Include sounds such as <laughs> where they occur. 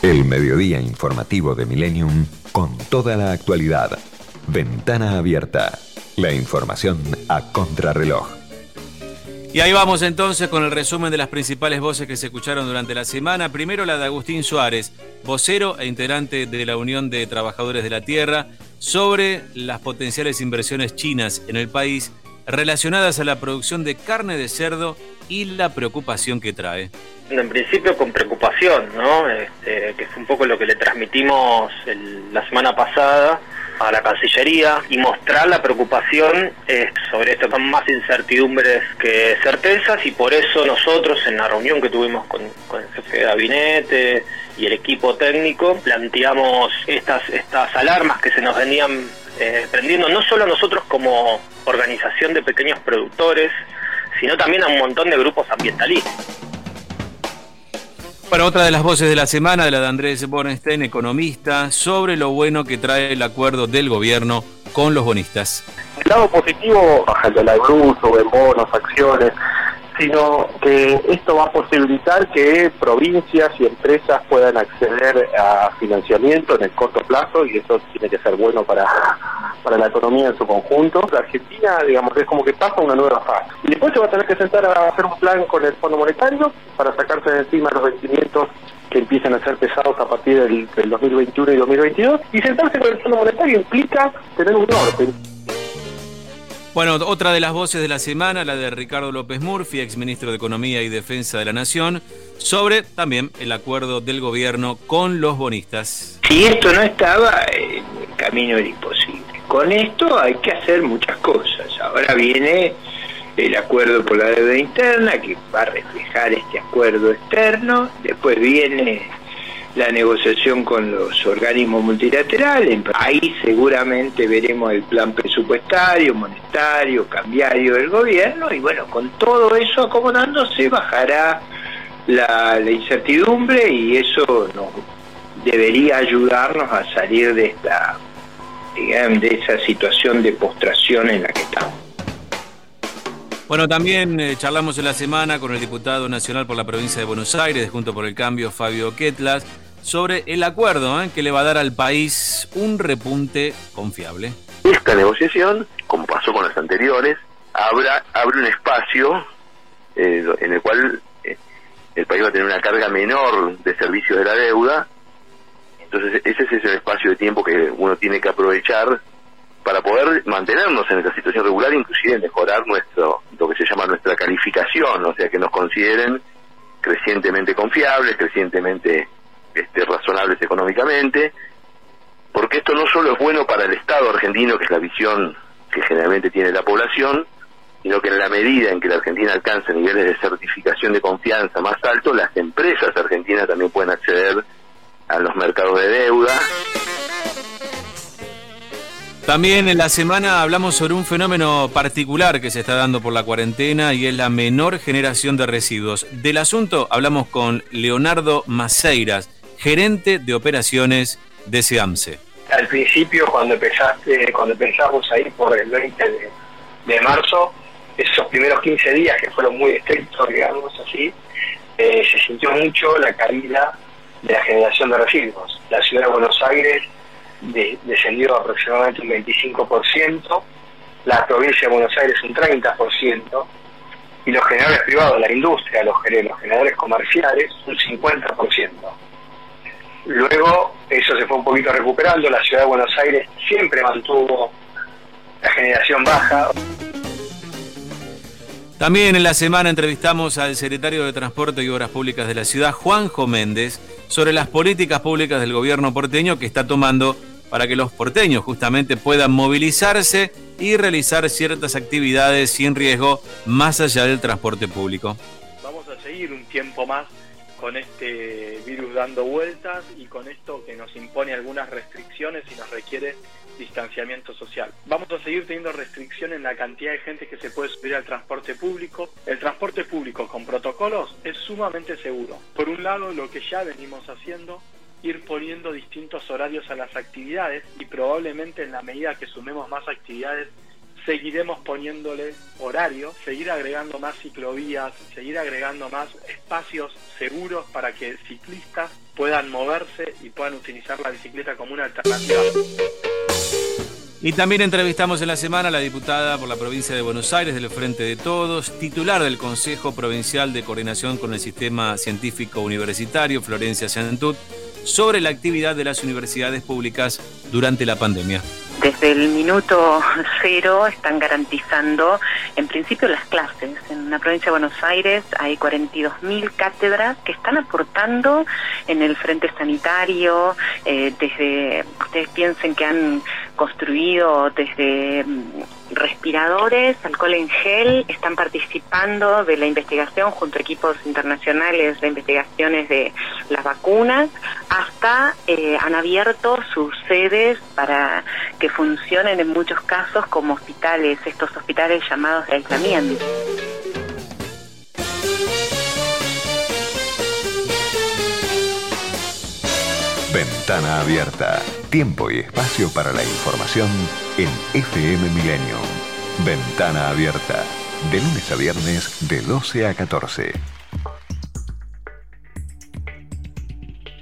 El mediodía informativo de Millennium con toda la actualidad. Ventana abierta. La información a contrarreloj. Y ahí vamos entonces con el resumen de las principales voces que se escucharon durante la semana. Primero la de Agustín Suárez, vocero e integrante de la Unión de Trabajadores de la Tierra, sobre las potenciales inversiones chinas en el país relacionadas a la producción de carne de cerdo y la preocupación que trae. En principio con preocupación, ¿no? Este, que es un poco lo que le transmitimos la semana pasada a la Cancillería y mostrar la preocupación eh, sobre esto con más incertidumbres que certezas y por eso nosotros en la reunión que tuvimos con, el jefe de gabinete y el equipo técnico planteamos estas, estas alarmas que se nos venían eh, prendiendo no solo a nosotros como organización de pequeños productores, sino también a un montón de grupos ambientalistas. Bueno, otra de las voces de la semana, de la de Andrés Bornstein, economista, sobre lo bueno que trae el acuerdo del gobierno con los bonistas. El lado positivo, bajando la luz, en bonos, acciones, sino que esto va a posibilitar que provincias y empresas puedan acceder a financiamiento en el corto plazo y eso tiene que ser bueno para, para la economía en su conjunto. La Argentina, digamos, es como que pasa una nueva fase. Y después se va a tener que sentar a hacer un plan con el Fondo Monetario para sacarse de encima los vencimientos que empiezan a ser pesados a partir del, del 2021 y 2022. Y sentarse con el Fondo Monetario implica tener un norte. Bueno, otra de las voces de la semana, la de Ricardo López Murphy, exministro de Economía y Defensa de la Nación, sobre también el acuerdo del gobierno con los bonistas. Si esto no estaba, el camino era imposible. Con esto hay que hacer muchas cosas. Ahora viene el acuerdo por la deuda interna, que va a reflejar este acuerdo externo. Después viene la negociación con los organismos multilaterales. Ahí seguramente veremos el plan presupuestario, monetario, cambiario del gobierno y bueno, con todo eso acomodándose bajará la, incertidumbre y eso nos debería ayudarnos a salir de esta digamos, de esa situación de postración en la que estamos. Bueno, también eh, charlamos en la semana con el diputado nacional por la provincia de Buenos Aires, junto por el cambio, Fabio Ketlas, sobre el acuerdo ¿eh? que le va a dar al país un repunte confiable. Esta negociación, como pasó con las anteriores, habrá, abre un espacio eh, en el cual el país va a tener una carga menor de servicios de la deuda. Entonces ese es el espacio de tiempo que uno tiene que aprovechar para poder mantenernos en esta situación regular, inclusive mejorar nuestro lo que se llama nuestra calificación, o sea, que nos consideren crecientemente confiables, crecientemente este, razonables económicamente, porque esto no solo es bueno para el Estado argentino, que es la visión que generalmente tiene la población, sino que en la medida en que la Argentina alcance niveles de certificación de confianza más altos, las empresas argentinas también pueden acceder a los mercados de deuda también en la semana hablamos sobre un fenómeno particular que se está dando por la cuarentena y es la menor generación de residuos. Del asunto hablamos con Leonardo Maceiras, gerente de operaciones de SEAMSE. Al principio, cuando empezaste, cuando empezamos ahí por el 20 de, marzo, esos primeros 15 días que fueron muy estrictos, digamos así, eh, se sintió mucho la caída de la generación de residuos. La ciudad de Buenos Aires descendió aproximadamente un 25%, la provincia de Buenos Aires un 30%, y los generadores privados, la industria, los, generadores comerciales, un 50%. Luego eso se fue un poquito recuperando, la ciudad de Buenos Aires siempre mantuvo la generación baja. También en la semana entrevistamos al secretario de Transporte y Obras Públicas de la ciudad, Juanjo Méndez, sobre las políticas públicas del gobierno porteño que está tomando para que los porteños justamente puedan movilizarse y realizar ciertas actividades sin riesgo más allá del transporte público. Vamos a seguir un tiempo más con este virus dando vueltas y con esto que nos impone algunas restricciones y nos requiere distanciamiento social. Vamos a seguir teniendo restricciones en la cantidad de gente que se puede subir al transporte público. El transporte público con protocolos es sumamente seguro. Por un lado, lo que ya venimos haciendo ir poniendo distintos horarios a las actividades y probablemente en la medida que sumemos más actividades seguiremos poniéndole horario, seguir agregando más ciclovías, seguir agregando más espacios seguros para que ciclistas puedan moverse y puedan utilizar la bicicleta como una alternativa. Y también entrevistamos en la semana a la diputada por la provincia de Buenos Aires del Frente de Todos, titular del Consejo Provincial de Coordinación con el Sistema Científico Universitario, Florencia Santut, sobre la actividad de las universidades públicas durante la pandemia desde el minuto <laughs> cero están garantizando en principio las clases. En la provincia de Buenos Aires hay 42.000 cátedras que están aportando en el frente sanitario, eh, desde, ustedes piensen que han construido desde mm, respiradores, alcohol en gel, están participando de la investigación junto a equipos internacionales de investigaciones de las vacunas, hasta eh, han abierto sus sedes para que funcionen en muchos casos como hospitales, estos hospitales llamados de aislamiento. Ventana abierta. Tiempo y espacio para la información en FM Milenio. Ventana abierta. De lunes a viernes de 12 a 14.